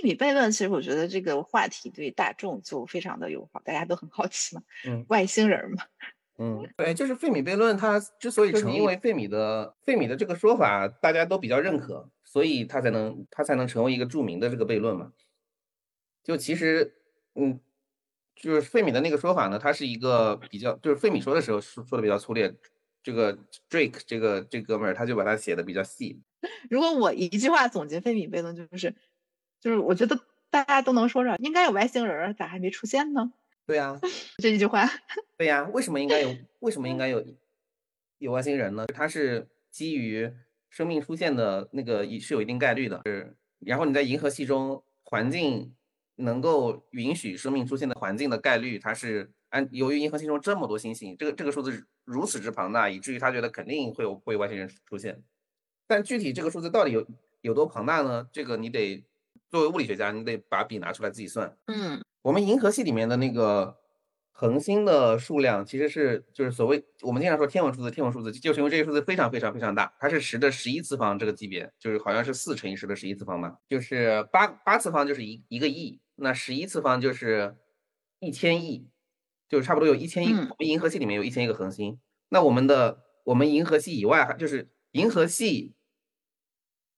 费米悖论，其实我觉得这个话题对大众就非常的友好，大家都很好奇嘛，嗯，外星人嘛，嗯，对，就是费米悖论，它之所以成，因为费米的费米的这个说法大家都比较认可，所以它才能它才能成为一个著名的这个悖论嘛。就其实，嗯，就是费米的那个说法呢，它是一个比较，就是费米说的时候说说的比较粗略，这个 Drake 这个这哥们儿他就把它写的比较细。如果我一句话总结费米悖论，就是，就是我觉得大家都能说上，应该有外星人，咋还没出现呢？对呀，这一句话。对呀，为什么应该有？为什么应该有有外星人呢？它是基于生命出现的那个是有一定概率的，是。然后你在银河系中环境能够允许生命出现的环境的概率，它是按由于银河系中这么多星星，这个这个数字如此之庞大，以至于他觉得肯定会有会有外星人出现。但具体这个数字到底有有多庞大呢？这个你得作为物理学家，你得把笔拿出来自己算。嗯，我们银河系里面的那个恒星的数量，其实是就是所谓我们经常说天文数字，天文数字就是因为这个数字非常非常非常大，它是十的十一次方这个级别，就是好像是四乘以十的十一次方吧，就是八八次方就是一一个亿，那十一次方就是一千亿，就是差不多有一千亿。我们银河系里面有一千亿个恒星，那我们的我们银河系以外就是银河系。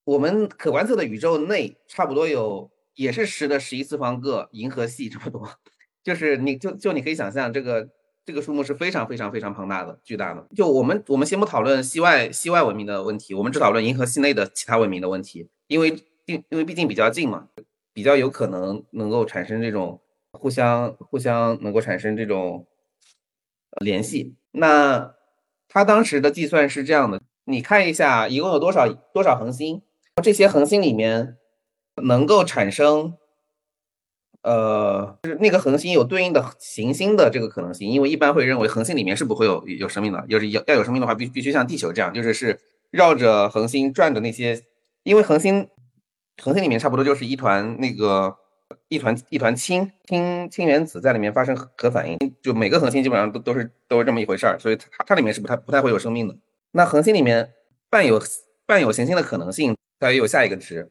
我们可观测的宇宙内差不多有，也是十的十一次方个银河系这么多，就是你就就你可以想象这个这个数目是非常非常非常庞大的、巨大的。就我们我们先不讨论系外系外文明的问题，我们只讨论银河系内的其他文明的问题，因为因因为毕竟比较近嘛，比较有可能能够产生这种互相互相能够产生这种联系。那他当时的计算是这样的，你看一下一共有多少多少恒星。这些恒星里面能够产生，呃，就是那个恒星有对应的行星的这个可能性，因为一般会认为恒星里面是不会有有生命的，就是要要有生命的话，必必须像地球这样，就是是绕着恒星转的那些，因为恒星恒星里面差不多就是一团那个一团一团氢氢氢原子在里面发生核反应，就每个恒星基本上都都是都是这么一回事儿，所以它它里面是不太不太会有生命的。那恒星里面伴有伴有行星的可能性。它也有下一个值，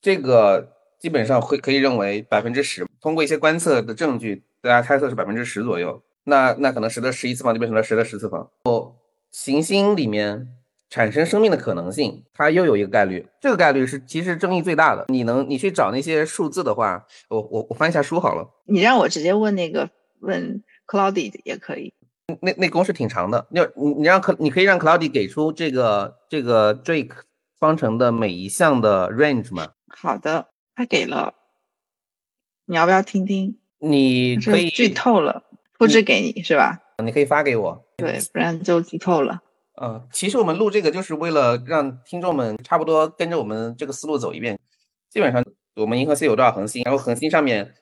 这个基本上会可以认为百分之十。通过一些观测的证据，大家猜测是百分之十左右。那那可能十的十一次方就变成了十的十次方。哦，行星里面产生生命的可能性，它又有一个概率，这个概率是其实争议最大的。你能你去找那些数字的话，我我我翻一下书好了。你让我直接问那个问 Cloudy 也可以。那那公式挺长的，要你你让可你可以让 Cloudy 给出这个这个 Drake。方程的每一项的 range 吗？好的，他给了，你要不要听听？你可以剧透了，复制给你是吧？你可以发给我，对，不然就剧透了。嗯，其实我们录这个就是为了让听众们差不多跟着我们这个思路走一遍。基本上，我们银河系有多少恒星？然后恒星上面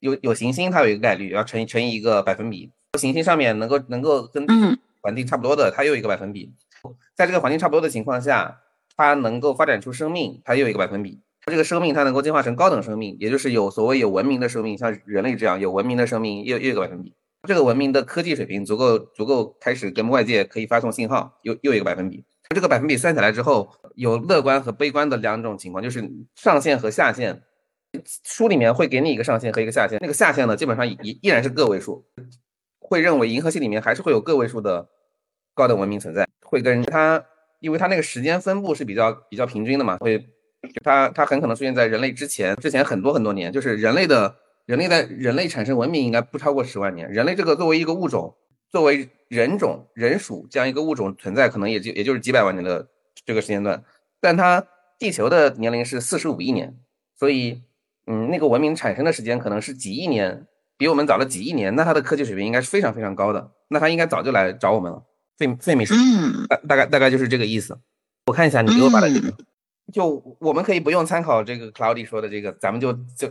有有行星，它有一个概率，要乘以乘以一个百分比。行星上面能够能够跟环境差不多的，它又一个百分比。在这个环境差不多的情况下。它能够发展出生命，它又一个百分比。它这个生命，它能够进化成高等生命，也就是有所谓有文明的生命，像人类这样有文明的生命，又又一个百分比。这个文明的科技水平足够足够开始跟外界可以发送信号，又又一个百分比。这个百分比算起来之后，有乐观和悲观的两种情况，就是上限和下限。书里面会给你一个上限和一个下限，那个下限呢，基本上依依然是个位数，会认为银河系里面还是会有个位数的高等文明存在，会跟它。因为它那个时间分布是比较比较平均的嘛，会它它很可能出现在人类之前之前很多很多年，就是人类的人类在人类产生文明应该不超过十万年。人类这个作为一个物种，作为人种人属这样一个物种存在，可能也就也就是几百万年的这个时间段。但它地球的年龄是四十五亿年，所以嗯，那个文明产生的时间可能是几亿年，比我们早了几亿年。那它的科技水平应该是非常非常高的，那它应该早就来找我们了。费费米是大大概大概就是这个意思。我看一下你给我把它这个，就我们可以不用参考这个 Cloudy 说的这个，咱们就就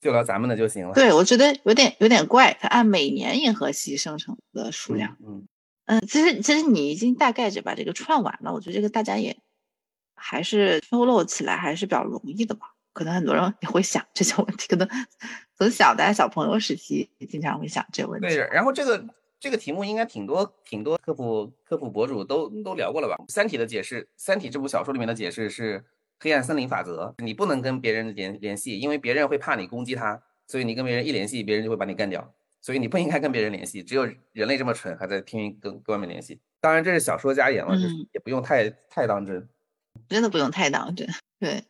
就聊咱们的就行了。对，我觉得有点有点怪，它按每年银河系生成的数量。嗯嗯，其实其实你已经大概就把这个串完了，我觉得这个大家也还是 follow 起来还是比较容易的吧。可能很多人也会想这些问题，可能 从小的小朋友时期经常会想这个问题。对，然后这个。这个题目应该挺多挺多科普科普博主都都聊过了吧？《三体》的解释，《三体》这部小说里面的解释是黑暗森林法则，你不能跟别人联联系，因为别人会怕你攻击他，所以你跟别人一联系，别人就会把你干掉。所以你不应该跟别人联系，只有人类这么蠢，还在拼命跟跟外面联系。当然这是小说家言了，就是也不用太太当真，真的不用太当真。对，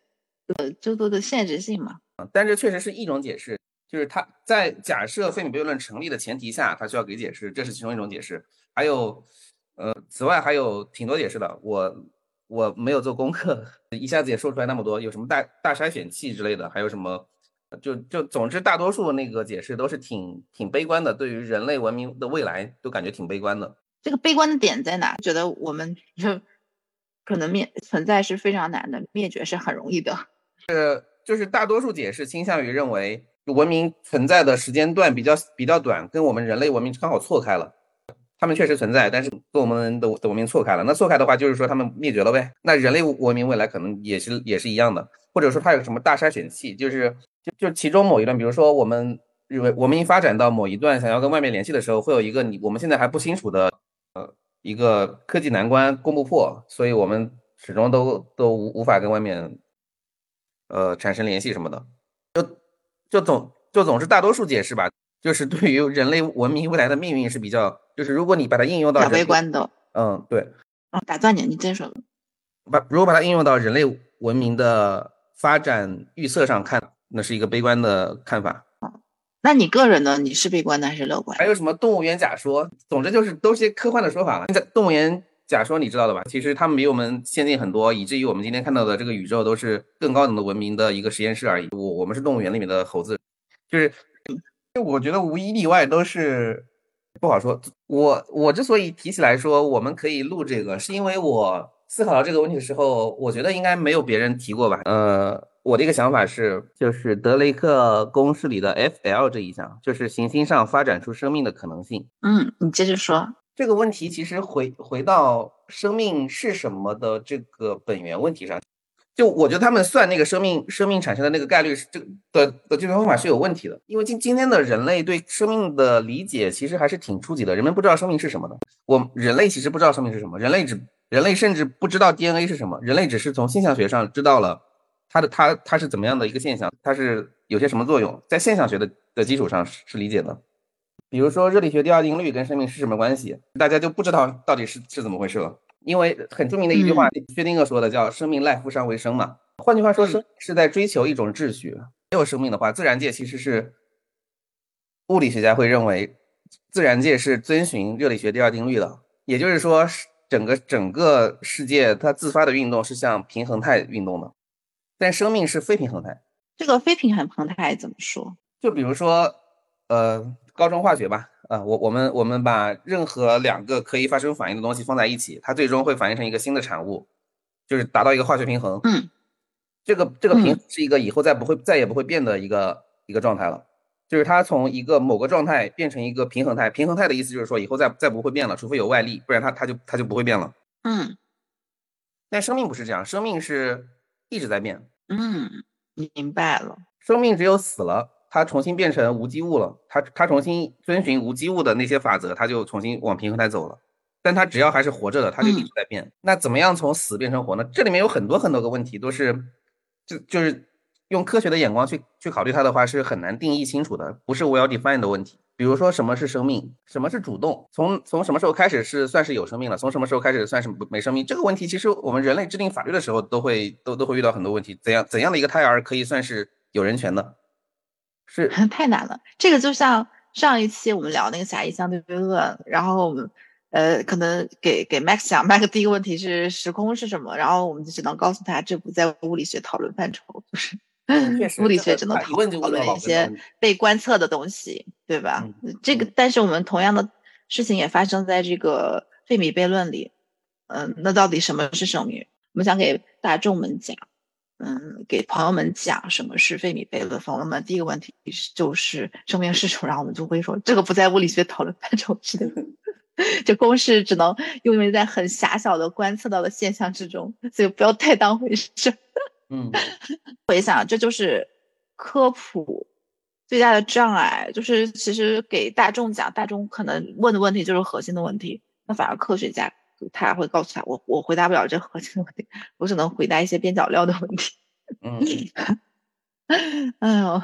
呃，诸多的限制性嘛。但这确实是一种解释，就是他在假设费米悖论成立的前提下，他需要给解释，这是其中一种解释。还有，呃，此外还有挺多解释的，我我没有做功课，一下子也说出来那么多，有什么大大筛选器之类的，还有什么。就就总之，大多数那个解释都是挺挺悲观的，对于人类文明的未来都感觉挺悲观的。这个悲观的点在哪？觉得我们就可能灭存在是非常难的，灭绝是很容易的。是就是大多数解释倾向于认为文明存在的时间段比较比较短，跟我们人类文明刚好错开了。他们确实存在，但是跟我们的的文明错开了。那错开的话，就是说他们灭绝了呗。那人类文明未来可能也是也是一样的，或者说它有什么大筛选器，就是。就就其中某一段，比如说我们认为我们一发展到某一段，想要跟外面联系的时候，会有一个你我们现在还不清楚的呃一个科技难关攻不破，所以我们始终都都无无法跟外面呃产生联系什么的。就就总就总是大多数解释吧，就是对于人类文明未来的命运是比较，就是如果你把它应用到，悲观的。嗯，对。啊，打断你，你再说。把如果把它应用到人类文明的发展预测上看。那是一个悲观的看法那你个人呢？你是悲观的还是乐观？还有什么动物园假说？总之就是都是些科幻的说法了。现在动物园假说你知道的吧？其实他们比我们先进很多，以至于我们今天看到的这个宇宙都是更高等的文明的一个实验室而已。我我们是动物园里面的猴子，就是就我觉得无一例外都是不好说。我我之所以提起来说我们可以录这个，是因为我思考到这个问题的时候，我觉得应该没有别人提过吧？呃。我的一个想法是，就是德雷克公式里的 F-L 这一项，就是行星上发展出生命的可能性。嗯，你接着说。这个问题其实回回到生命是什么的这个本源问题上，就我觉得他们算那个生命生命产生的那个概率是这的的计算方法是有问题的，因为今今天的人类对生命的理解其实还是挺初级的，人们不知道生命是什么的。我人类其实不知道生命是什么，人类只人类甚至不知道 DNA 是什么，人类只是从现象学上知道了。它的它它是怎么样的一个现象？它是有些什么作用？在现象学的的基础上是是理解的。比如说热力学第二定律跟生命是什么关系？大家就不知道到底是是怎么回事了。因为很著名的一句话，薛定谔说的叫“生命赖夫上为生”嘛。换句话说，生是在追求一种秩序。没有生命的话，自然界其实是物理学家会认为，自然界是遵循热力学第二定律的。也就是说，整个整个世界它自发的运动是向平衡态运动的。但生命是非平衡态，这个非平衡态怎么说？就比如说，呃，高中化学吧，啊，我我们我们把任何两个可以发生反应的东西放在一起，它最终会反应成一个新的产物，就是达到一个化学平衡。嗯，这个这个平是一个以后再不会再也不会变的一个一个状态了，就是它从一个某个状态变成一个平衡态。平衡态的意思就是说以后再再不会变了，除非有外力，不然它它就它就不会变了。嗯，但生命不是这样，生命是。一直在变，嗯，明白了。生命只有死了，它重新变成无机物了，它它重新遵循无机物的那些法则，它就重新往平衡态走了。但它只要还是活着的，它就一直在变。那怎么样从死变成活呢？这里面有很多很多个问题，都是就就是用科学的眼光去去考虑它的话，是很难定义清楚的，不是 well defined 的问题。比如说什么是生命，什么是主动，从从什么时候开始是算是有生命了，从什么时候开始算是没生命？这个问题其实我们人类制定法律的时候都会都都会遇到很多问题。怎样怎样的一个胎儿可以算是有人权的？是 太难了。这个就像上一期我们聊那个狭义相对论，然后我们呃可能给给 Max 讲，Max 第一个问题是时空是什么，然后我们就只能告诉他这不在物理学讨论范畴，就是。物理学只能讨论一些被观测的东西，对吧？这个，但是我们同样的事情也发生在这个费米悖论里。嗯，那到底什么是生命？我们想给大众们讲，嗯，给朋友们讲什么是费米悖论。朋友们，第一个问题是就是生命是什么？然后我们就会说这个不在物理学讨论范畴之内，这公式只能用于在很狭小的观测到的现象之中，所以不要太当回事。嗯，回想，这就是科普最大的障碍，就是其实给大众讲，大众可能问的问题就是核心的问题，那反而科学家他会告诉他，我我回答不了这核心的问题，我只能回答一些边角料的问题。嗯，哎呦，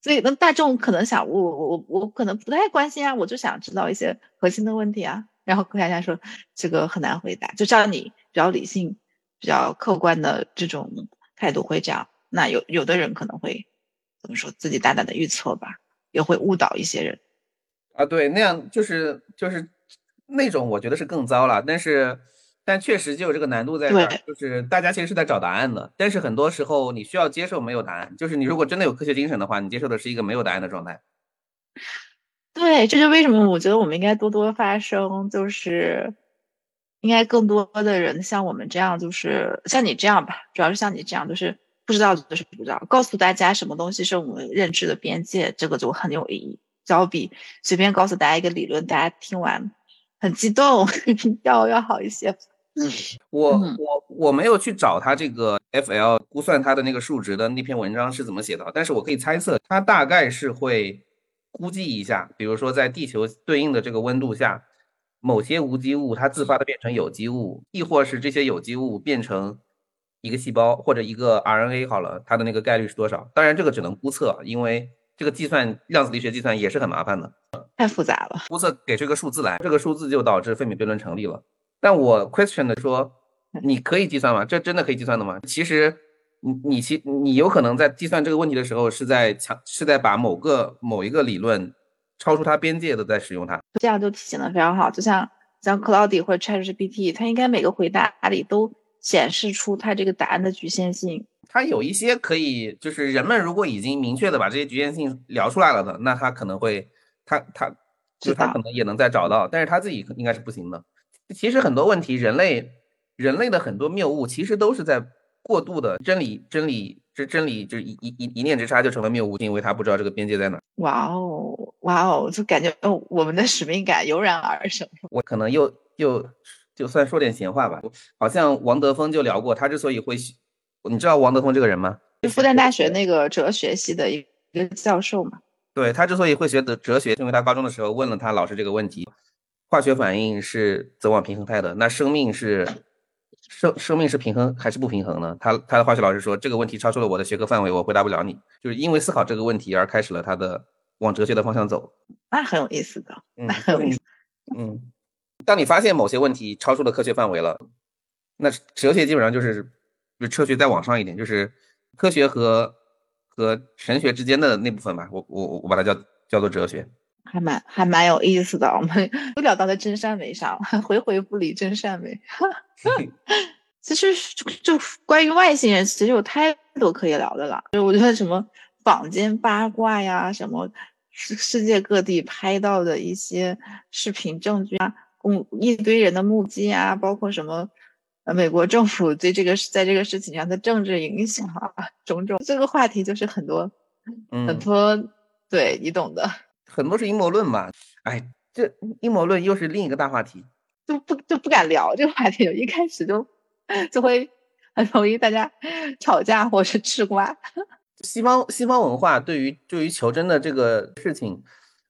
所以那大众可能想，我我我可能不太关心啊，我就想知道一些核心的问题啊。然后柯佳佳说这个很难回答，就照你比较理性、比较客观的这种态度会这样。那有有的人可能会怎么说，自己大胆的预测吧，也会误导一些人。啊，对，那样就是就是那种，我觉得是更糟了。但是，但确实就有这个难度在这儿，就是大家其实是在找答案的。但是很多时候你需要接受没有答案，就是你如果真的有科学精神的话，你接受的是一个没有答案的状态。对，这就为什么？我觉得我们应该多多发声，就是应该更多的人像我们这样，就是像你这样吧，主要是像你这样，就是不知道就是不知道，告诉大家什么东西是我们认知的边界，这个就很有意义。要比随便告诉大家一个理论，大家听完很激动，要要好一些。嗯，我我我没有去找他这个 FL 估算它的那个数值的那篇文章是怎么写的，但是我可以猜测，它大概是会估计一下，比如说在地球对应的这个温度下，某些无机物它自发的变成有机物，亦或是这些有机物变成一个细胞或者一个 RNA 好了，它的那个概率是多少？当然这个只能估测，因为。这个计算量子力学计算也是很麻烦的，太复杂了。估测给出一个数字来，这个数字就导致费米悖论成立了。但我 question 的说，你可以计算吗？这真的可以计算的吗？其实，你你其你有可能在计算这个问题的时候，是在强是在把某个某一个理论超出它边界的在使用它。这样就体现的非常好。就像像 Claude 或者 ChatGPT，它应该每个回答里都显示出它这个答案的局限性。它有一些可以，就是人们如果已经明确的把这些局限性聊出来了的，那他可能会，他他就他可能也能再找到，但是他自己应该是不行的。其实很多问题，人类人类的很多谬误，其实都是在过度的真理真理这真理就一一一一念之差就成了谬误，因为他不知道这个边界在哪。哇哦哇哦，就感觉哦我们的使命感油然而生。我可能又又就算说点闲话吧，好像王德峰就聊过，他之所以会。你知道王德峰这个人吗？就复旦大学那个哲学系的一个教授嘛？对他之所以会学的哲学，因为他高中的时候问了他老师这个问题：化学反应是走往平衡态的，那生命是生生命是平衡还是不平衡呢？他他的化学老师说这个问题超出了我的学科范围，我回答不了你。就是因为思考这个问题而开始了他的往哲学的方向走。那很有意思的，那很有意思。嗯，当你发现某些问题超出了科学范围了，那哲学基本上就是。就科学再往上一点，就是科学和和神学之间的那部分吧。我我我把它叫叫做哲学，还蛮还蛮有意思的。我们都聊到了真善美上，回回不离真善美。其实就关于外星人，其实有太多可以聊的了。就我觉得什么坊间八卦呀，什么世世界各地拍到的一些视频证据啊，公一堆人的目击啊，包括什么。美国政府对这个在这个事情上的政治影响啊，种种这个话题就是很多，很多，对你懂的，很多是阴谋论嘛。哎，这阴谋论又是另一个大话题，就不就不敢聊这个话题，一开始就就会很容易大家吵架或是吃瓜。西方西方文化对于对于求真的这个事情，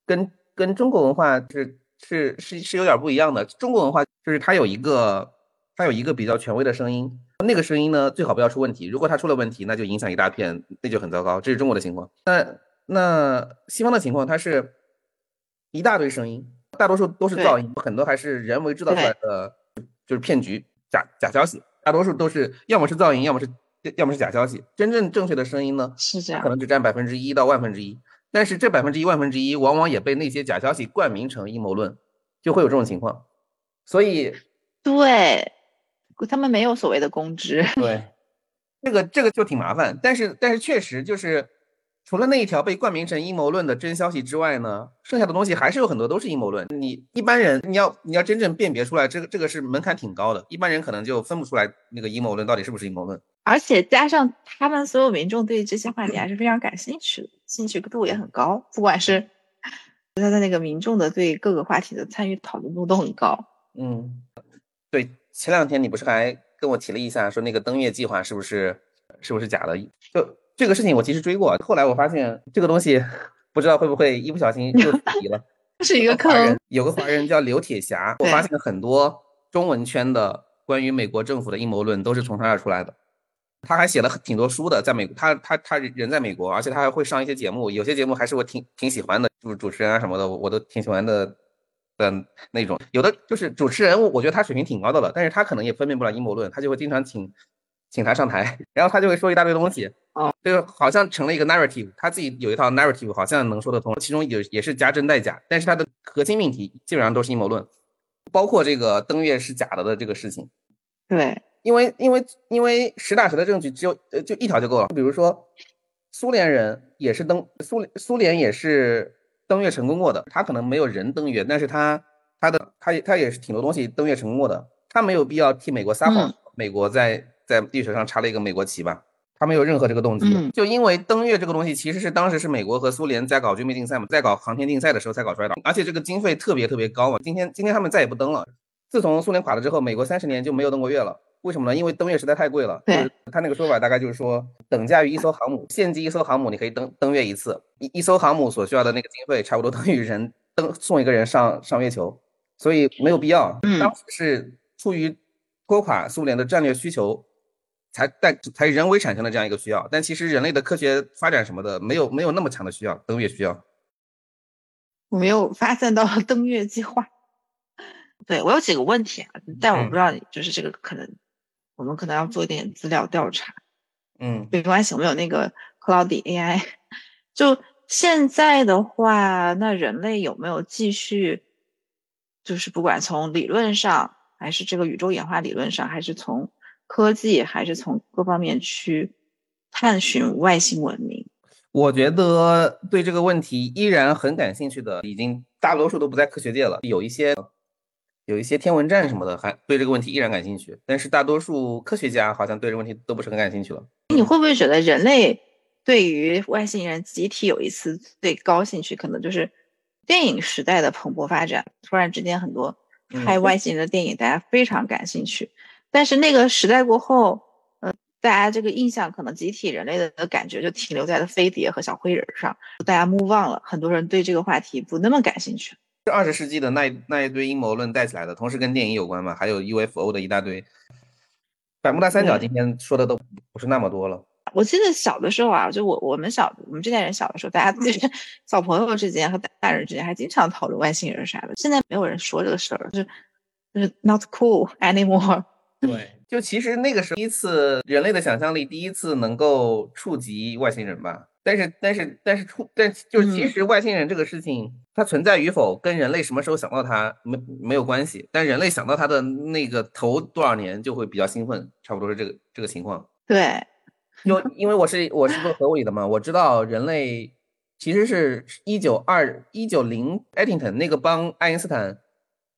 跟跟中国文化是是是是有点不一样的。中国文化就是它有一个。它有一个比较权威的声音，那个声音呢最好不要出问题。如果它出了问题，那就影响一大片，那就很糟糕。这是中国的情况。那那西方的情况，它是一大堆声音，大多数都是噪音，很多还是人为制造出来的，就是骗局、假假消息。大多数都是要么是噪音，要么是要么是假消息。真正正确的声音呢，是这样，可能只占百分之一到万分之一。但是这百分之一、万分之一，往往也被那些假消息冠名成阴谋论，就会有这种情况。所以，对。他们没有所谓的公知，对，这个这个就挺麻烦。但是但是确实就是，除了那一条被冠名成阴谋论的真消息之外呢，剩下的东西还是有很多都是阴谋论。你一般人你要你要真正辨别出来，这个这个是门槛挺高的，一般人可能就分不出来那个阴谋论到底是不是阴谋论。而且加上他们所有民众对这些话题还是非常感兴趣的，兴趣度也很高。不管是他的那个民众的对各个话题的参与讨论度都很高。嗯，对。前两天你不是还跟我提了一下，说那个登月计划是不是是不是假的？就这个事情我其实追过，后来我发现这个东西不知道会不会一不小心就提了。是一个坑。有个华人叫刘铁侠，我发现很多中文圈的关于美国政府的阴谋论都是从他那儿出来的。他还写了挺多书的，在美他他他人在美国，而且他还会上一些节目，有些节目还是我挺挺喜欢的，就是主持人啊什么的，我都挺喜欢的的那种。有的就是主持人，我觉得他水平挺高的了，但是他可能也分辨不了阴谋论，他就会经常请请他上台，然后他就会说一大堆东西，哦，就好像成了一个 narrative，他自己有一套 narrative，好像能说得通，其中有也是加真带假，但是他的核心命题基本上都是阴谋论，包括这个登月是假的的这个事情，对。因为因为因为实打实的证据只有呃就一条就够了，比如说苏联人也是登苏苏联也是登月成功过的，他可能没有人登月，但是他他的他他也是挺多东西登月成功过的，他没有必要替美国撒谎，美国在在地球上插了一个美国旗吧，他没有任何这个动机，就因为登月这个东西其实是当时是美国和苏联在搞军备竞赛嘛，在搞航天竞赛的时候才搞出来的，而且这个经费特别特别高嘛，今天今天他们再也不登了，自从苏联垮了之后，美国三十年就没有登过月了。为什么呢？因为登月实在太贵了。对，他那个说法大概就是说，等价于一艘航母，现机一艘航母，你可以登登月一次。一一艘航母所需要的那个经费，差不多 等于人登送一个人上上月球，所以没有必要。当时是出于拖垮苏联的战略需求，才但才人为产生了这样一个需要。但其实人类的科学发展什么的，没有没有那么强的需要登月需要。我没有发现到 登月计划。对我有几个问题啊，但我不知道，就是这个可能。我们可能要做一点资料调查，嗯，没关系，我们有那个 Cloud AI。就现在的话，那人类有没有继续，就是不管从理论上，还是这个宇宙演化理论上，还是从科技，还是从各方面去探寻外星文明？我觉得对这个问题依然很感兴趣的，已经大多数都不在科学界了，有一些。有一些天文站什么的，还对这个问题依然感兴趣，但是大多数科学家好像对这个问题都不是很感兴趣了。你会不会觉得人类对于外星人集体有一次最高兴趣，可能就是电影时代的蓬勃发展，突然之间很多拍外星人的电影，大家非常感兴趣。但是那个时代过后，呃，大家这个印象可能集体人类的感觉就停留在了飞碟和小灰人上，大家 move on 了，很多人对这个话题不那么感兴趣。是二十世纪的那那一堆阴谋论带起来的，同时跟电影有关嘛，还有 UFO 的一大堆。百慕大三角今天说的都不是那么多了。我记得小的时候啊，就我我们小我们这代人小的时候，大家就是小朋友之间和大人之间还经常讨论外星人啥的。现在没有人说这个事儿，就是就是 not cool anymore。对，就其实那个时候第一次人类的想象力第一次能够触及外星人吧。但是但是但是触但就是其实外星人这个事情，它存在与否跟人类什么时候想到它没没有关系。但人类想到它的那个头多少年就会比较兴奋，差不多是这个这个情况。对，就因为我是我是做核物理的嘛，我知道人类其实是一九二一九零爱丁顿那个帮爱因斯坦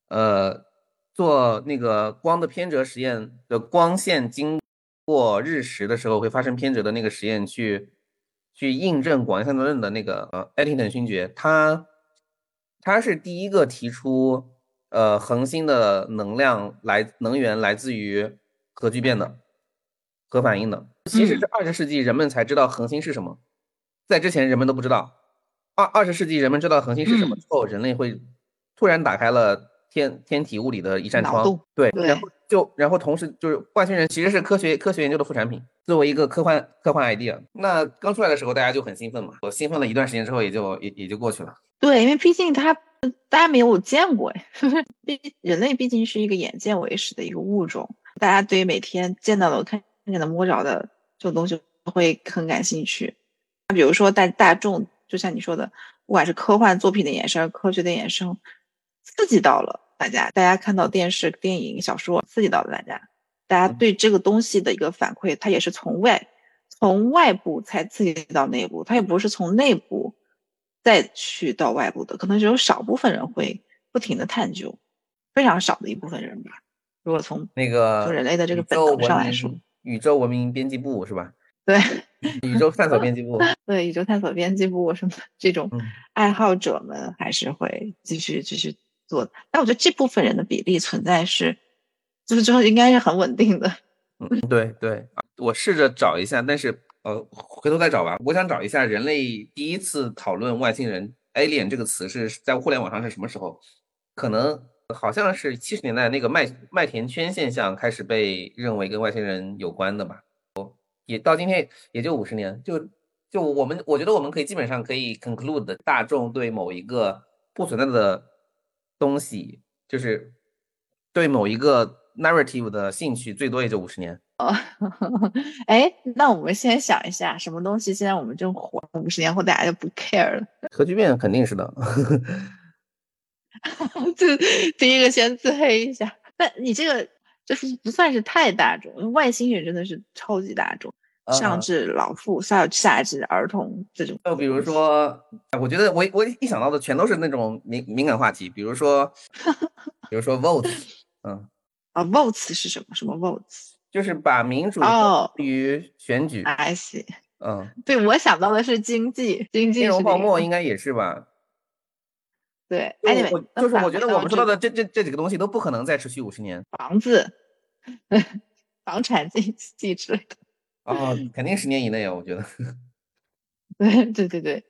呃做那个光的偏折实验的光线经过日食的时候会发生偏折的那个实验去。去印证广义相对论的那个呃，爱丁顿勋爵，他他是第一个提出呃恒星的能量来能源来自于核聚变的核反应的。其实是二十世纪人们才知道恒星是什么，在之前人们都不知道。二二十世纪人们知道恒星是什么之后，人类会突然打开了天天体物理的一扇窗，对，然后就然后同时就是外星人其实是科学科学研究的副产品。作为一个科幻科幻 idea，那刚出来的时候大家就很兴奋嘛。我兴奋了一段时间之后，也就也也就过去了。对，因为毕竟他大家没有见过哎，毕人类毕竟是一个眼见为实的一个物种，大家对于每天见到的、看见的、摸着的这种东西会很感兴趣。比如说大大众，就像你说的，不管是科幻作品的衍生、科学的衍生，刺激到了大家。大家看到电视、电影、小说，刺激到了大家。大家对这个东西的一个反馈，它也是从外从外部才刺激到内部，它也不是从内部再去到外部的，可能只有少部分人会不停的探究，非常少的一部分人吧。如果从那个从人类的这个本能上来说，宇宙文明编辑部是吧？对，宇宙探索编辑部，对，宇宙探索编辑部什么这种爱好者们还是会继续继续做的。但我觉得这部分人的比例存在是。就是之后应该是很稳定的。嗯，对对，我试着找一下，但是呃，回头再找吧。我想找一下人类第一次讨论外星人 alien 这个词是在互联网上是什么时候？可能好像是七十年代那个麦麦田圈现象开始被认为跟外星人有关的吧。哦也到今天也就五十年，就就我们我觉得我们可以基本上可以 conclude 大众对某一个不存在的东西，就是对某一个 narrative 的兴趣，最多也就五十年。哦，哎，那我们先想一下，什么东西现在我们正火，五十年后大家就不 care 了？核聚变肯定是的。这第一个先自黑一下。那你这个就是不算是太大众，外星人真的是超级大众，上至老妇，下下至儿童这种。就比如说，我觉得我我一想到的全都是那种敏敏感话题，比如说，比如说 votes，嗯，啊，votes 是什么？什么 votes？就是把民主哦于选举。I see。嗯，对我想到的是经济，经济金融泡沫应该也是吧？对。就 anyway，我就是我觉得我们说到的这这这几个东西都不可能再持续五十年房子、房产经济之类的。啊，肯定十年以内啊，我觉得。对对对对，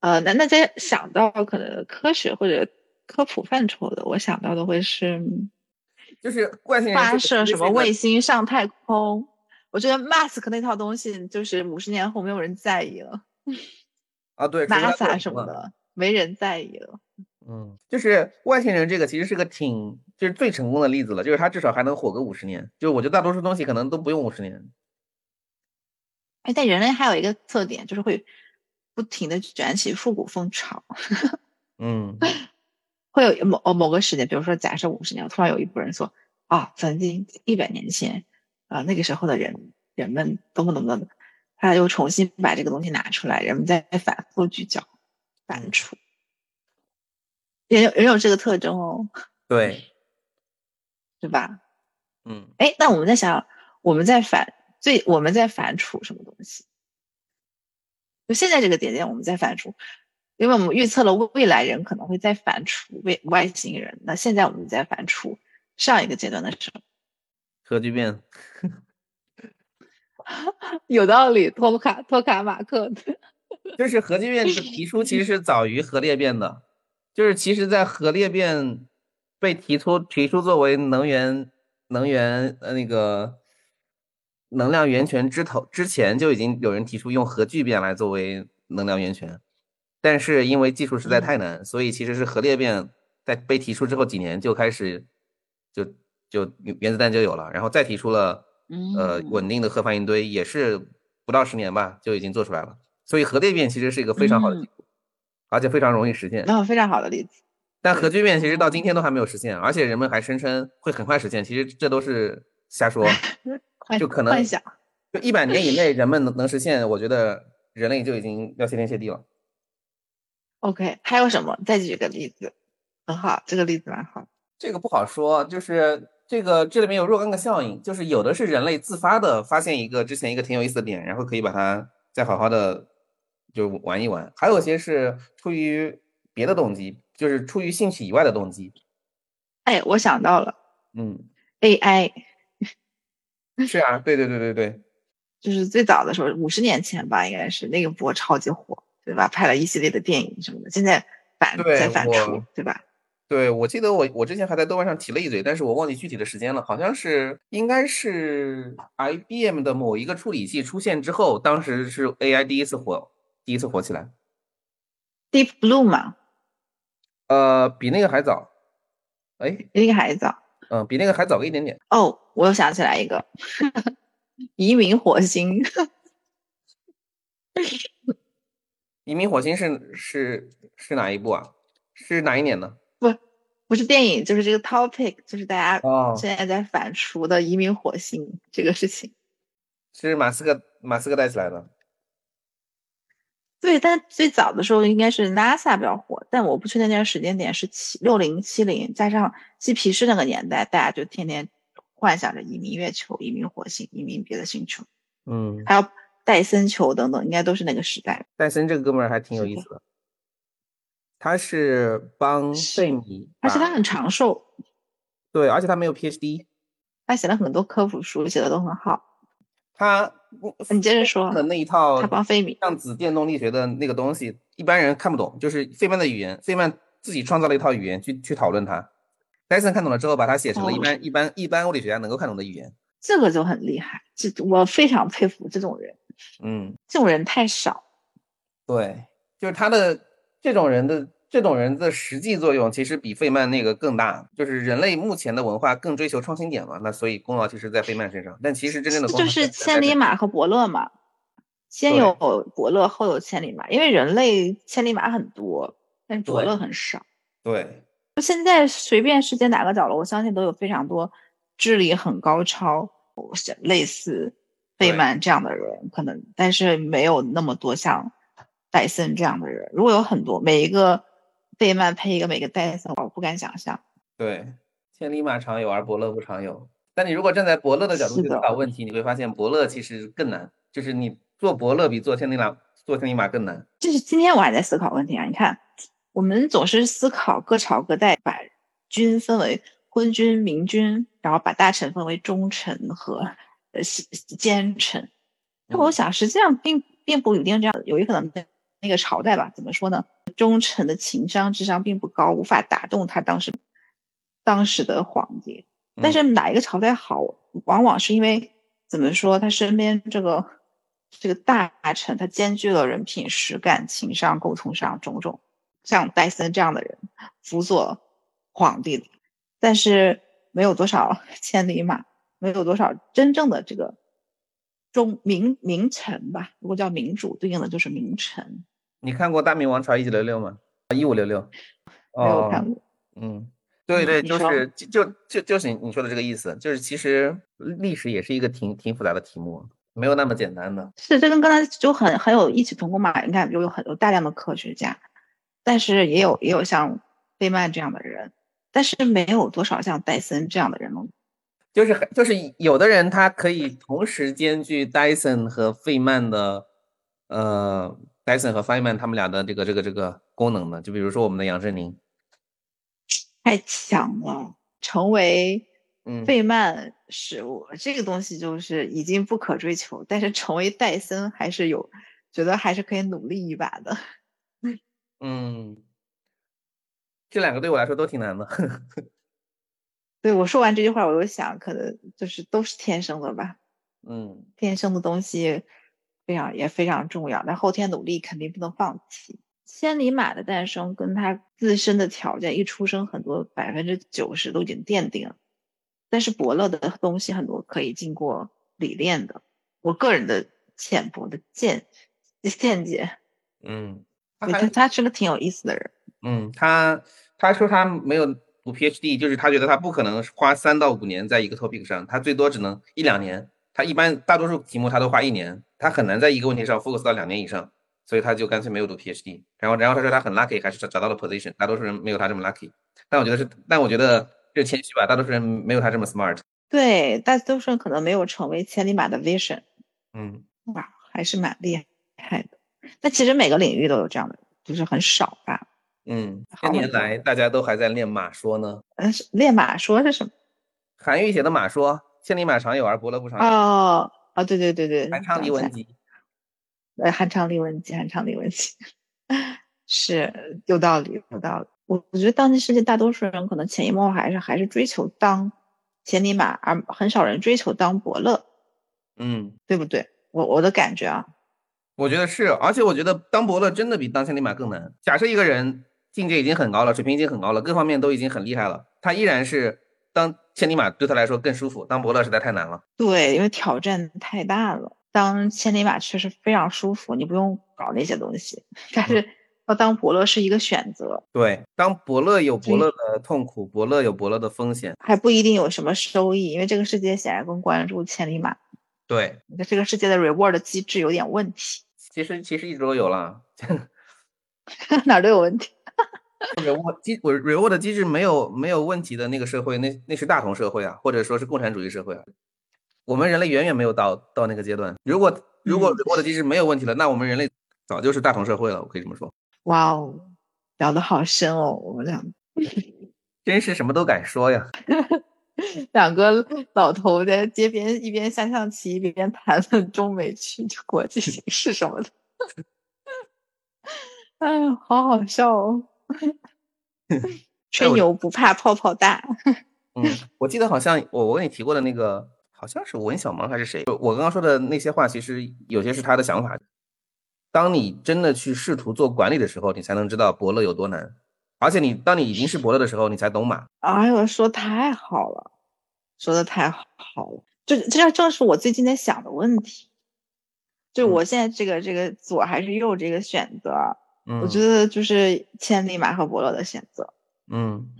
呃，那那在想到可能科学或者科普范畴的，我想到的会是就是外星人发射什么卫星上太空。我觉得 Mask 那套东西，就是五十年后没有人在意了啊，对，NASA 什么了的没人在意了。嗯，就是外星人这个其实是个挺就是最成功的例子了，就是他至少还能火个五十年。就我觉得大多数东西可能都不用五十年。哎，但人类还有一个特点，就是会不停的卷起复古风潮。嗯会有某哦某个时间，比如说假设五十年，突然有一波人说啊，曾经一百年前啊、那个时候的人人们多么多么的，他又重新把这个东西拿出来，人们在反复聚焦、反刍，人有人有这个特征哦，对，对吧？嗯哎，那我们在想，我们在反最我们在反刍什么东西？就现在这个点点，我们在反刍，因为我们预测了未来人可能会再反刍外外星人，那现在我们在反刍上一个阶段的时候？核聚变。有道理，托卡托卡马克，就是 核聚变的提出其实是早于核裂变的，就是其实在核裂变被提出提出作为能源能源呃那个能量源泉之头之前就已经有人提出用核聚变来作为能量源泉，但是因为技术实在太难，所以其实是核裂变在被提出之后几年就开始就就原子弹就有了，然后再提出了呃嗯稳定的核反应堆，也是不到十年吧就已经做出来了。所以核裂变其实是一个非常好的技术，而且非常容易实现。然后非常好的例子，但核聚变其实到今天都还没有实现，而且人们还声称会很快实现，其实这都是瞎说。就可能幻想。就一百年以内人们能能实现，我觉得人类就已经要谢天谢地了。OK，还有什么？再举个例子，很好，这个例子蛮好。这个不好说，就是这个这里面有若干个效应，就是有的是人类自发的发现一个之前一个挺有意思的点，然后可以把它再好好的就玩一玩，还有一些是出于别的动机，就是出于兴趣以外的动机。哎，我想到了嗯，AI，是啊，对对对对对，就是最早的时候，五十年前吧，应该是那个波超级火，对吧？拍了一系列的电影什么的，现在反对在反出，对吧？对，我记得我我之前还在豆瓣上提了一嘴，但是我忘记具体的时间了，好像是应该是 IBM 的某一个处理器出现之后，当时是 AI 第一次火，第一次火起来，Deep Blue 嘛，呃，比那个还早，哎，比那个还早。嗯、比那个还早个一点点。哦，我又想起来一个，移民火星。移民火星是是是哪一部啊？是哪一年呢？不不是电影，就是这个 topic，就是大家哦，现在在反刍的移民火星这个事情。是马斯克马斯克带起来的。对，但最早的时候应该是 NASA 比较火，但我不确定那个时间点是七六零七零，加上嬉皮士那个年代，大家就天天幻想着移民月球、移民火星、移民别的星球，嗯，还有戴森球等等，应该都是那个时代。戴森这个哥们儿还挺有意思的，他是帮是费米，而且他很长寿，对，而且他没有 PhD，他写了很多科普书，写的都很好。他你接着说的那一套他帮费米，量子电动力学的那个东西，一般人看不懂，就是费曼的语言，费曼自己创造了一套语言去去讨论它，戴森看懂了之后，把它写成了一哦般一般一般物理学家能够看懂的语言。这个就很厉害，这我非常佩服这种人，嗯，这种人太少。对，就是他的这种人的这种人的实际作用，其实比费曼那个更大。就是人类目前的文化更追求创新点嘛，那所以功劳其实在费曼身上。但其实真正的这就是功劳在千里马和伯乐嘛，先有伯乐，后有千里马。因为人类千里马很多，但是伯乐很少。对，现在随便世界哪个角落，我相信都有非常多智力很高超、像类似费曼这样的人，可能，但是没有那么多像戴森这样的人。如果有很多，每一个费曼配一个每个戴森，我不敢想象。对，千里马常有，而伯乐不常有。但你如果站在伯乐的角度去思考问题，你会发现伯乐其实更难，就是你做伯乐比做千里马做千里马更难。就是今天我还在思考问题啊！你看，我们总是思考各朝各代，把君分为昏君、明君，然后把大臣分为忠臣和呃奸奸臣。那我嗯想，实际上并并不一定这样，有一可能那个朝代吧，怎么说呢？忠臣的情商、智商并不高，无法打动他当时当时的皇帝。但嗯是哪一个朝代好，往往是因为怎么说，他身边这个这个大臣，他兼具了人品、实感、情商、沟通上种种，像戴森这样的人辅佐皇帝的，但是没有多少 千里马，没有多少真正的这个中名名臣吧。如果叫民主，对应的就是名臣。你看过《大明王朝一九六六》吗？一五六六。没有哦，看过，嗯，对对，就是就就就就是你你说的这个意思，就是其实历史也是一个挺挺复杂的题目，没有那么简单的。是这跟刚才就很很有异曲同工嘛。你看，有有很有大量的科学家，但是也有也有像费曼这样的人，但是没有多少像戴森这样的人了。就是很就是有的人他可以同时兼具戴森和费曼的，呃，戴森和费曼他们俩的这个这个这个功能的，就比如说我们的杨振宁，太强了，成为嗯，费曼是我这个东西就是已经不可追求，但是成为戴森还是有，觉得还是可以努力一把的。嗯，这两个对我来说都挺难的。对我说完这句话，我又想，可能就是都是天生的吧，嗯，天生的东西非常也非常重要，但后天努力肯定不能放弃。千里马的诞生跟他自身的条件，一出生很多百分之九十都已经奠定了，但是伯乐的东西很多可以经过理练的。我个人的浅薄的见见解，嗯，对他他是个挺有意思的人。嗯，他他说他没有读 PhD，就是他觉得他不可能花三到五年在一个 topic 上，他最多只能一两年。他一般大多数题目他都花一年，他很难在一个问题上 focus 到两年以上，所以他就干脆没有读 PhD。然后然后他说他很 lucky，还是找找到了 position，大多数人没有他这么 lucky。但我觉得是，但我觉得这谦虚吧，大多数人没有他这么 smart。对，大多数人可能没有成为千里马的 vision，嗯，哇，还是蛮厉害的。但其实每个领域都有这样的人，就是很少吧。嗯，多年来大家都还在练马说呢。嗯，练马说是什么？韩愈写的马说，千里马常有，而伯乐不常有。哦哦，对对对对，韩昌黎文集。呃，韩昌黎文集，韩昌黎文集，是有道理，有道理。我我觉得当今世界大多数人可能潜移默化还是还是追求当千里马，而很少人追求当伯乐，嗯，对不对？我我的感觉啊，我觉得是，而且我觉得当伯乐真的比当千里马更难。假设一个人境界已经很高了，水平已经很高了，各方面都已经很厉害了，他依然是当千里马对他来说更舒服，当伯乐实在太难了。对，因为挑战太大了。当千里马确实非常舒服，你不用搞那些东西，但是要当伯乐是一个选择，对，当伯乐有伯乐的痛苦，伯乐有伯乐的风险。还不一定有什么收益，因为这个世界显然更关注千里马，对，这个世界的 reward 机制有点问题，其实其实一直都有了。哪儿都有问题。Reward 机我 reward 的机制没有没有问题的那个社会，那那是大同社会啊，或者说是共产主义社会啊。我们人类远远没有到到那个阶段。如果如果嗯 reward 机制没有问题了，那我们人类早就是大同社会了。我可以这么说，哇哦，聊得好深哦，我们俩 真是什么都敢说呀。两个老头在街边一边下象棋一边谈论中美区国际形势什么的。哎呀，好好笑哦！吹牛不怕泡泡大。嗯，我记得好像我我跟你提过的那个，好像是文小萌还是谁？我刚刚说的那些话，其实有些是他的想法。当你真的去试图做管理的时候，你才能知道伯乐有多难。而且你当你已经是伯乐的时候，你才懂马。哎呦，说太好了，说的太好了。就这正是我最近在想的问题。就我现在这个这个左还是右这个选择，我觉得就是千里马和伯乐的选择。嗯。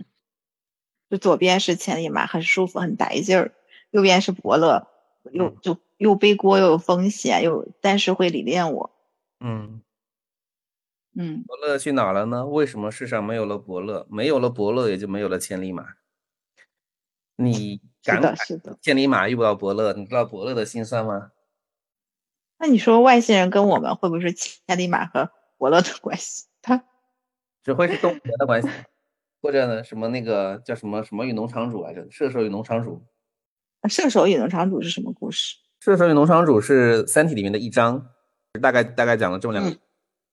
就左边是千里马，很舒服，很带劲儿；右边是伯乐，又就又背锅，又有风险，又但是会历练我。嗯嗯，伯乐去哪了呢？为什么世上没有了伯乐？没有了伯乐，也就没有了千里马。你敢的是的，千里马遇不到伯乐，你知道伯乐的心酸吗？那你说外星人跟我们会不会是千里马和伯乐的关系？他只会是动物园的关系。或者呢，什么那个叫什么什么与农场主来着？射手与农场主。射手与农场主是什么故事？射手与农场主是《三体》里面的一章，大概大概讲了这么两个，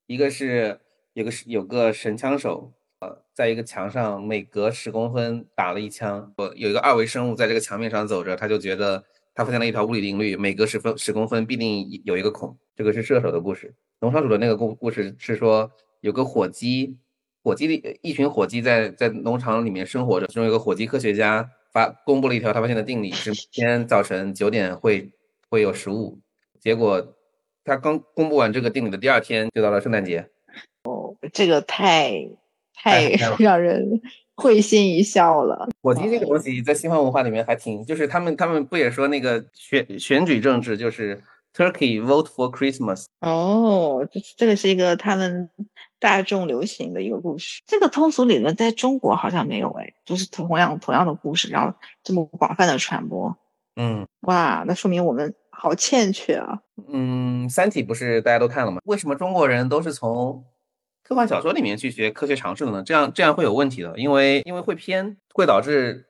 一个是有个有个神枪手，呃，在一个墙上每隔十公分打了一枪，我有一个二维生物在这个墙面上走着，他就觉得他发现了一条物理定律，每隔十分十公分必定有一个孔。这个是射手的故事。农场主的那个故故事是说有个火鸡。火鸡的一群火鸡在在农场里面生活着，其中有个火鸡科学家发公布了一条他发现的定理，是每天早晨九点会会有食物。结果他刚公布完这个定理的第二天，就到了圣诞节。哦，这个太太让人会心一笑了。火鸡这个东西在西方文化里面还挺，就是他们他们不也说那个选选举政治就是 Turkey vote for Christmas。哦，这这个是一个他们。大众流行的一个故事，这个通俗理论在中国好像没有哎，就是同样同样的故事，然后这么广泛的传播，嗯，哇，那说明我们好欠缺啊。嗯，《三体》不是大家都看了吗？为什么中国人都是从科幻小说里面去学科学常识的呢？这样这样会有问题的，因为因为会偏，会导致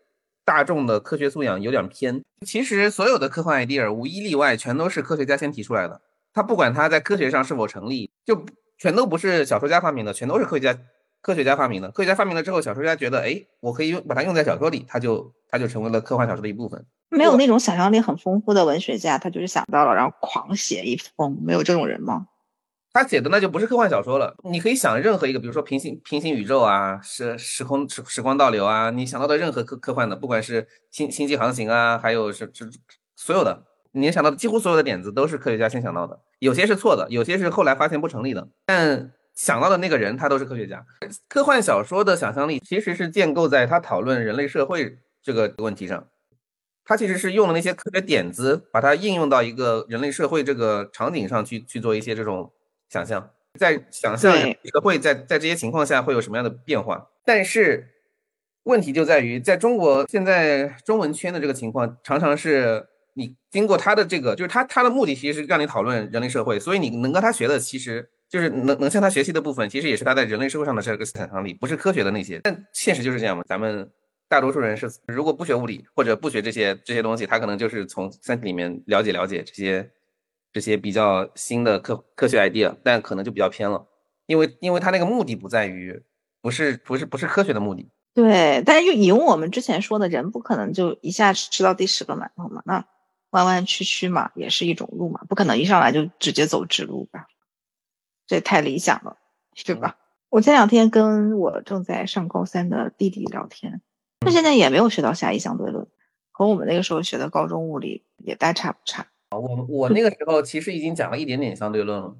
大众的科学素养有点偏。其实所有的科幻 idea 无一例外全都是科学家先提出来的，他不管他在科学上是否成立，就。全都不是小说家发明的，全都是科学家科学家发明的。科学家发明了之后，小说家觉得，哎，我可以用把它用在小说里，他就他就成为了科幻小说的一部分。没有那种想象力很丰富的文学家，他就是想到了，然后狂写一封，没有这种人吗？他写的那就不是科幻小说了。你可以想任何一个，比如说平行平行宇宙啊，时时空时时光倒流啊，你想到的任何科科幻的，不管是星星际航行啊，还有是是所有的。你想到的几乎所有的点子都是科学家先想到的，有些是错的，有些是后来发现不成立的。但想到的那个人他都是科学家。科幻小说的想象力其实是建构在他讨论人类社会这个问题上，他其实是用了那些科学点子，把它应用到一个人类社会这个场景上去去做一些这种想象，在想象社会在在这些情况下会有什么样的变化。但是问题就在于，在中国现在中文圈的这个情况常常是。你经过他的这个，就是他他的目的其实是让你讨论人类社会，所以你能跟他学的，其实就是能能向他学习的部分，其实也是他在人类社会上的这个想象力，不是科学的那些。但现实就是这样嘛，咱们大多数人是如果不学物理或者不学这些这些东西，他可能就是从三体里面了解了解这些这些比较新的科科学 idea，但可能就比较偏了，因为因为他那个目的不在于，不是不是不是科学的目的。对，但是以我们之前说的人不可能就一下吃到第十个馒头嘛，那。弯弯曲曲嘛，也是一种路嘛，不可能一上来就直接走直路吧？这也太理想了，对吧？我前两天跟我正在上高三的弟弟聊天，他现在也没有学到狭义相对论，和我们那个时候学的高中物理也大差不差。我我那个时候其实已经讲了一点点相对论了。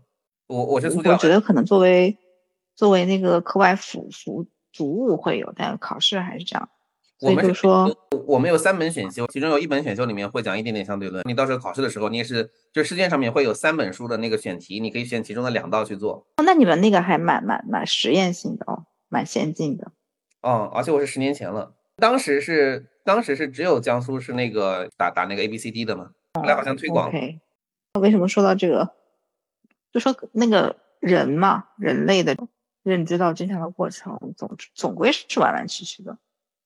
我我是。我觉得可能作为作为那个课外辅辅主物会有，但考试还是这样。我们就说，我们有三门选修，其中有一本选修里面会讲一点点相对论。你到时候考试的时候，你也是，就试卷上面会有三本书的那个选题，你可以选其中的两道去做。哦，那你们那个还蛮蛮蛮实验性的哦，蛮先进的。哦，而且我是十年前了，当时是当时是只有江苏是那个打打那个 A B C D 的嘛，后来好像推广。OK，为什么说到这个？就说那个人嘛，人类的认知到真相的过程，总总归是弯弯曲曲的。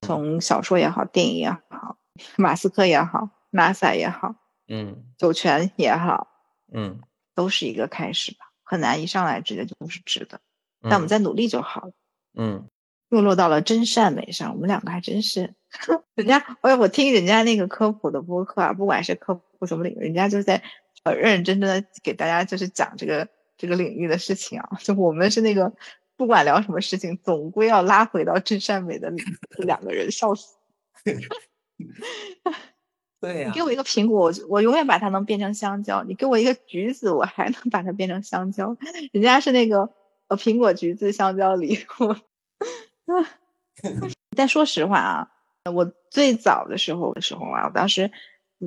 从小说也好，电影也好，马斯克也好，NASA 也好，嗯，酒泉也好，嗯，都是一个开始吧，很难一上来直接就是直的，但我们在努力就好了。嗯，又落到了真善美上。我们两个还真是，人家哎，我听人家那个科普的播客啊，不管是科普什么领域，人家就是在呃认认真真的给大家就是讲这个这个领域的事情啊。就我们是那个不管聊什么事情，总归要拉回到真善美的两个人，笑死。对呀，你给我一个苹果，我我永远把它能变成香蕉；你给我一个橘子，我还能把它变成香蕉。人家是那个呃苹果、橘子、香蕉礼物。但说实话啊，我最早的时候的时候啊，我当时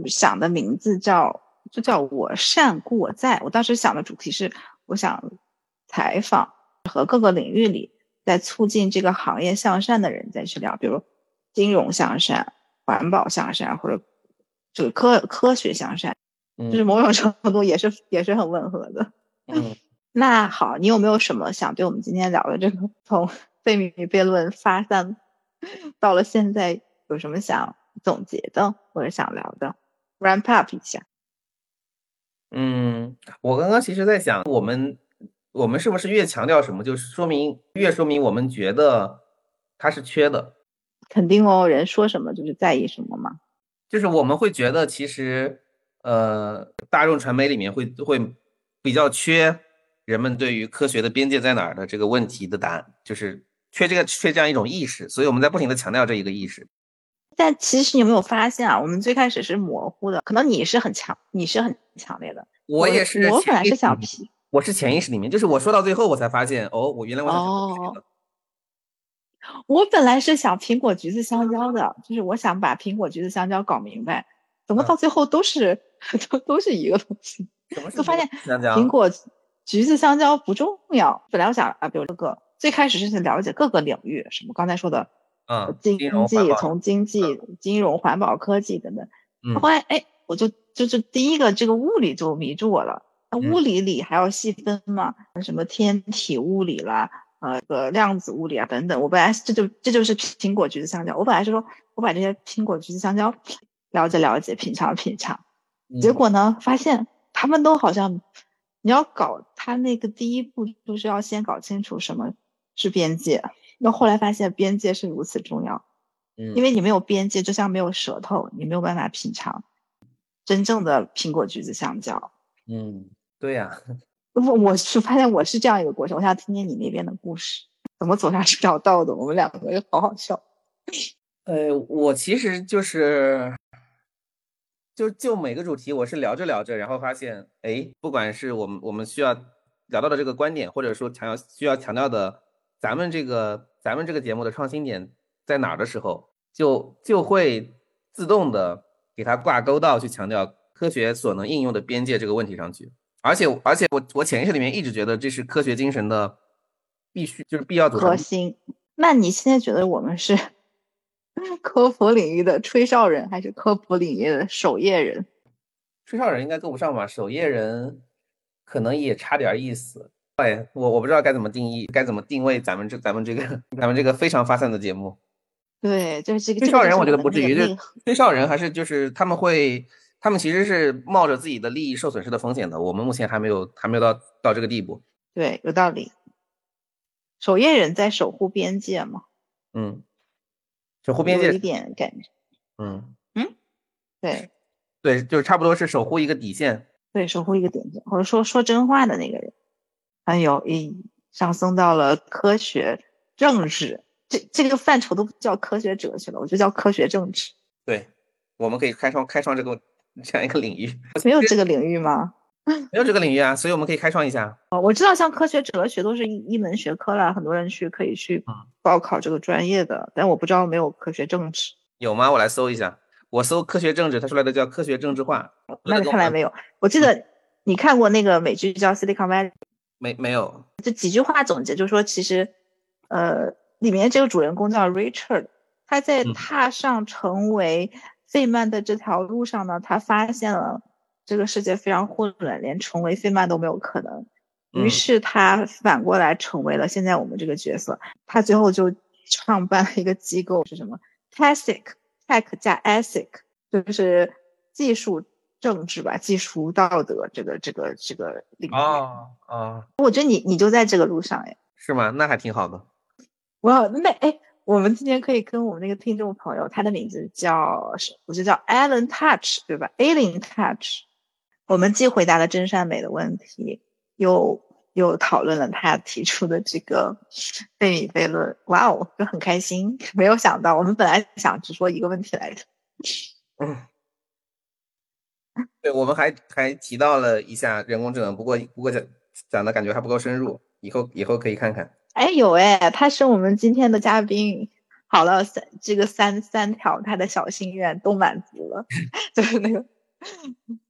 想的名字叫就叫我善故我在。我当时想的主题是，我想采访和各个领域里在促进这个行业向善的人再去聊，比如金融向善、环保向善或者。这个科科学向善，就是某种程度也是也是很吻合的。嗯，那好，你有没有什么想对我们今天聊的这个从 费米悖论发散到了现在，有什么想总结的或者想聊的？Ramp up 一下。嗯，我刚刚其实在想，我们我们是不是越强调什么，就是说明越说明我们觉得它是缺的？肯定哦，人说什么就是在意什么嘛。就是我们会觉得，其实，呃，大众传媒里面会会比较缺人们对于科学的边界在哪儿的这个问题的答案，就是缺这个缺这样一种意识，所以我们在不停的强调这一个意识。但其实你有没有发现啊？我们最开始是模糊的，可能你是很强，你是很强烈的，我也是。我本来是想皮，我是潜意识里面，就是我说到最后，我才发现，哦，我原来我哦。我本来是想苹果、橘子、香蕉的，就是我想把苹果、橘子、香蕉搞明白，怎么到最后都是都都是一个东西，就发现苹果、橘子、香蕉不重要。本来我想啊，比如这个最开始是想了解各个领域，什么刚才说的，嗯，经济从经济、金融、环保、科技等等。后来哎，我就就是第一个这个物理就迷住我了。那物理里还要细分吗？什么天体物理啦？呃，个量子物理啊，等等。我本来这就这就是苹果、橘子、香蕉。我本来是说我把这些苹果、橘子、香蕉了解了解，品尝品尝。结果呢，发现他们都好像你要搞他那个第一步，就是要先搞清楚什么是边界。那后来发现边界是如此重要，嗯因为你没有边界，就像没有舌头，你没有办法品尝真正的苹果、橘子、香蕉。嗯，对呀。我我是发现我是这样一个过程，我想听听你那边的故事，怎么走上这条道的？我们两个好好笑。呃，我其实就是，就就每个主题，我是聊着聊着，然后发现，哎，不管是我们我们需要聊到的这个观点，或者说强调需要强调的，咱们这个咱们这个节目的创新点在哪儿的时候，就就会自动的给它挂钩到去强调科学所能应用的边界这个问题上去。而且，而且我我潜意识里面一直觉得这是科学精神的必须，就是必要的核心。那你现在觉得我们是 科普领域的吹哨人，还是科普领域的守夜人？吹哨人应该够不上吧？守夜人可能也差点意思。哎，我我不知道该怎么定义，该怎么定位咱们这咱们这个 咱们这个非常发散的节目。对，就是这个吹哨人，我觉得不至于。就吹哨人还是就是他们会。他们其实是冒着自己的利益受损失的风险的。我们目前还没有还没有到到这个地步。对，有道理。守夜人在守护边界嘛？嗯，守护边界有一点感觉。嗯嗯，对对，就是差不多是守护一个底线。对，守护一个底线，或者说说真话的那个人。还有，意义上升到了科学政治，这这个范畴都不叫科学哲学了，我就叫科学政治。对，我们可以开创开创这个。这样一个领域没有这个领域吗？没有这个领域啊，所以我们可以开创一下。哦，我知道，像科学哲学都是一一门学科了，很多人去可以去报考这个专业的，但我不知道没有科学政治有吗？我来搜一下，我搜科学政治，它出来的叫科学政治化。那看来没有。我记得你看过那个美剧叫《Silicon Valley》？没没有。这几句话总结，就是说其实，呃，里面这个主人公叫 Richard，他在踏上成为。费曼的这条路上呢，他发现了这个世界非常混乱，连成为费曼都没有可能。于是他反过来成为了现在我们这个角色。他最后就创办了一个机构，是什么？Tech，Tech 加 Ethic，就是技术政治吧，技术道德这个这个这个领域。啊啊！我觉得你你就在这个路上哎。是吗？那还挺好的。哇，那哎，我们今天可以跟我们那个听众朋友，他的名字叫我就叫 Alan Touch 对吧？Alien Touch，我们既回答了真善美的问题，又又讨论了他提出的这个费米悖论。哇哦，就很开心。没有想到，我们本来想只说一个问题来着。嗯，对，我们还还提到了一下人工智能，不过不过讲讲的感觉还不够深入，以后以后可以看看。哎，有哎，他是我们今天的嘉宾。好了，三这个三三条他的小心愿都满足了，就是那个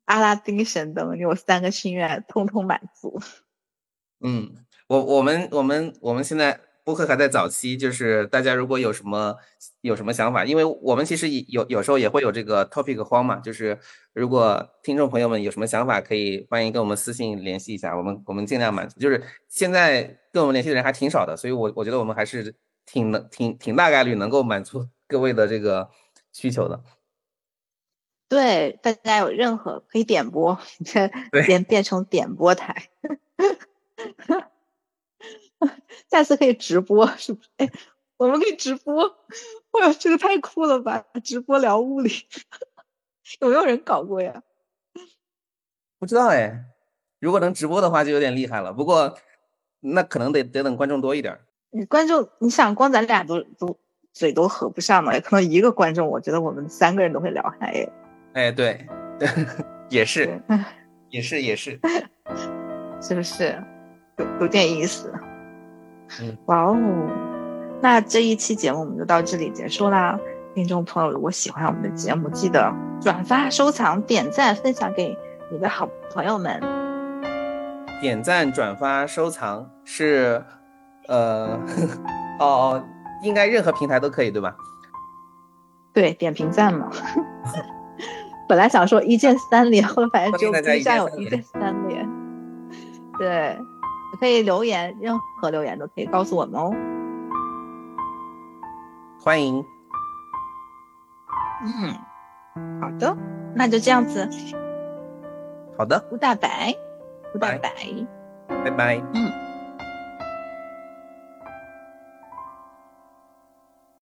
阿拉丁神灯有三个心愿通通满足。嗯，我我们我们我们现在播客还在早期，就是大家如果有什么有什么想法，因为我们其实有有时候也会有这个 topic 慌嘛，就是如果听众朋友们有什么想法，可以欢迎跟我们私信联系一下，我们我们尽量满足。就是现在跟我们联系的人还挺少的，所以我我觉得我们还是。挺能挺挺大概率能够满足各位的这个需求的。对，大家有任何可以点播，变变成点播台，下次可以直播，是不是？哎，我们可以直播，哇，这个太酷了吧！直播聊物理，有没有人搞过呀？不知道哎，如果能直播的话就有点厉害了。不过那可能得得等观众多一点。你观众，你想光咱俩都都嘴都合不上嘛？可能一个观众，我觉得我们三个人都会聊嗨。哎，对，也是，也是，也是，是不是？有有点意思。嗯，哇哦，那这一期节目我们就到这里结束啦。听众朋友，如果喜欢我们的节目，记得转发、收藏、点赞、分享给你的好朋友们。点赞、转发、收藏是。呃，哦 哦，应该任何平台都可以，对吧？对，点评赞嘛。本来想说一键三连，后来发现只有 B 站有一键三连。对，可以留言，任何留言都可以告诉我们哦。欢迎。嗯，好的，那就这样子。好的。吴大白，吴大白，拜拜。嗯。